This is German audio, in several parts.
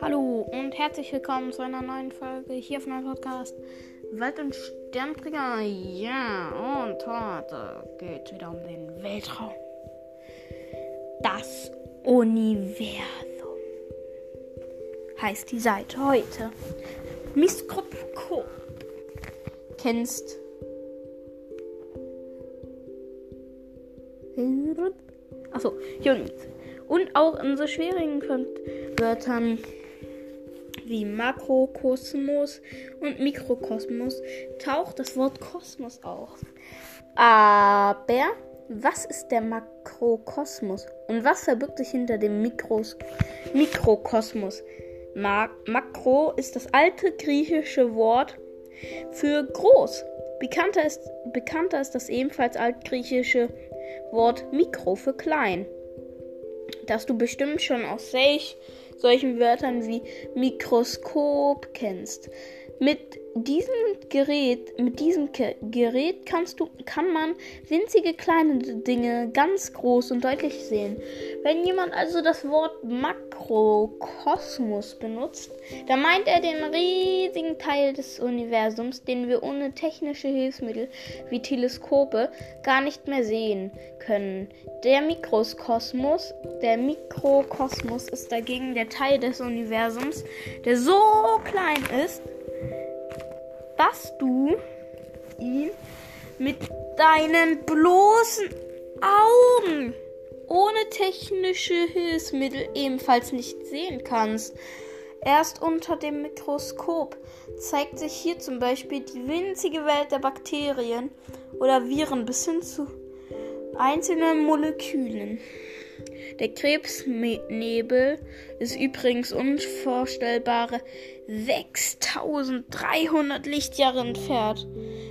Hallo und herzlich willkommen zu einer neuen Folge hier auf meinem Podcast Wald- und Sternträger. Ja, und heute geht es wieder um den Weltraum. Das Universum heißt die Seite heute. Mikroskop. Kennst Achso, Jungs. Und auch in so schwierigen Wörtern wie Makrokosmos und Mikrokosmos taucht das Wort Kosmos auf. Aber was ist der Makrokosmos und was verbirgt sich hinter dem Mikros Mikrokosmos? Ma Makro ist das alte griechische Wort für groß. Bekannter ist, bekannter ist das ebenfalls altgriechische Wort Mikro für klein, das du bestimmt schon aus solch, solchen Wörtern wie Mikroskop kennst. Mit diesem Gerät, mit diesem Gerät kannst du, kann man winzige kleine Dinge ganz groß und deutlich sehen. Wenn jemand also das Wort Makrokosmos benutzt, dann meint er den riesigen Teil des Universums, den wir ohne technische Hilfsmittel wie Teleskope gar nicht mehr sehen können. Der Mikrokosmos, der Mikrokosmos ist dagegen der Teil des Universums, der so klein ist, dass du ihn mit deinen bloßen Augen ohne technische Hilfsmittel ebenfalls nicht sehen kannst. Erst unter dem Mikroskop zeigt sich hier zum Beispiel die winzige Welt der Bakterien oder Viren bis hin zu einzelnen Molekülen. Der Krebsnebel ist übrigens unvorstellbare 6300 Lichtjahre entfernt.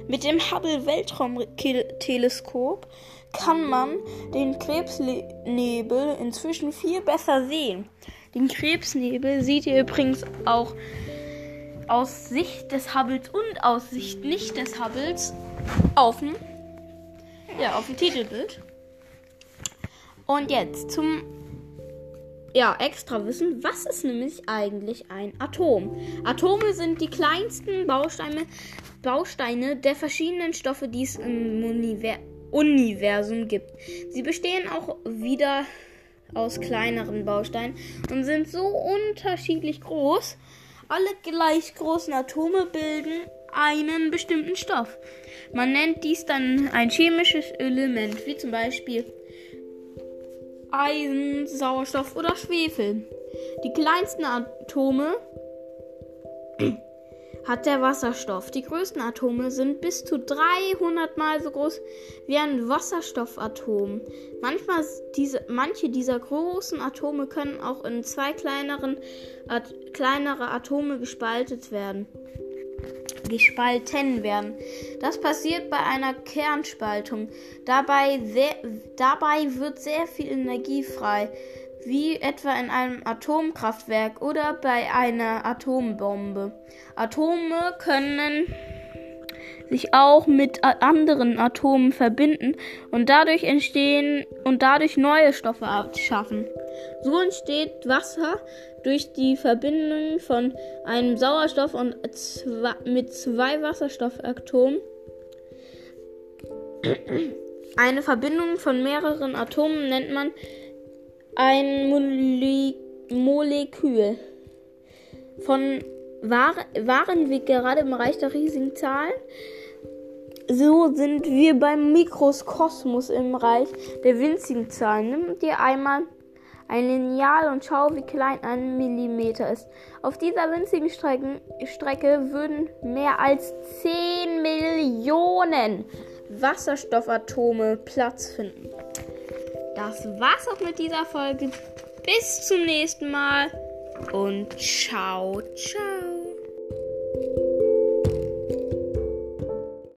Mit dem Hubble Weltraumteleskop kann man den Krebsnebel inzwischen viel besser sehen. Den Krebsnebel seht ihr übrigens auch aus Sicht des Hubbles und aus Sicht nicht des Hubbles auf dem, ja, auf dem Titelbild. Und jetzt zum ja, extra wissen, was ist nämlich eigentlich ein Atom? Atome sind die kleinsten Bausteine, Bausteine der verschiedenen Stoffe, die es im Univer Universum gibt. Sie bestehen auch wieder aus kleineren Bausteinen und sind so unterschiedlich groß. Alle gleich großen Atome bilden einen bestimmten Stoff. Man nennt dies dann ein chemisches Element, wie zum Beispiel Eisen, Sauerstoff oder Schwefel. Die kleinsten Atome hat der Wasserstoff. Die größten Atome sind bis zu 300 mal so groß wie ein Wasserstoffatom. Manchmal diese, manche dieser großen Atome können auch in zwei kleineren, At kleinere Atome gespaltet werden gespalten werden. Das passiert bei einer Kernspaltung. Dabei, sehr, dabei wird sehr viel Energie frei, wie etwa in einem Atomkraftwerk oder bei einer Atombombe. Atome können sich auch mit anderen Atomen verbinden und dadurch entstehen und dadurch neue Stoffe abschaffen. So entsteht Wasser durch die Verbindung von einem Sauerstoff und zwei, mit zwei Wasserstoffatomen. Eine Verbindung von mehreren Atomen nennt man ein Mole Molekül. Von waren wir gerade im Bereich der riesigen Zahlen? So sind wir beim Mikroskosmos im Reich der winzigen Zahlen. Nimm dir einmal ein Lineal und schau, wie klein ein Millimeter ist. Auf dieser winzigen Strecken, Strecke würden mehr als 10 Millionen Wasserstoffatome Platz finden. Das war's auch mit dieser Folge. Bis zum nächsten Mal und ciao, ciao.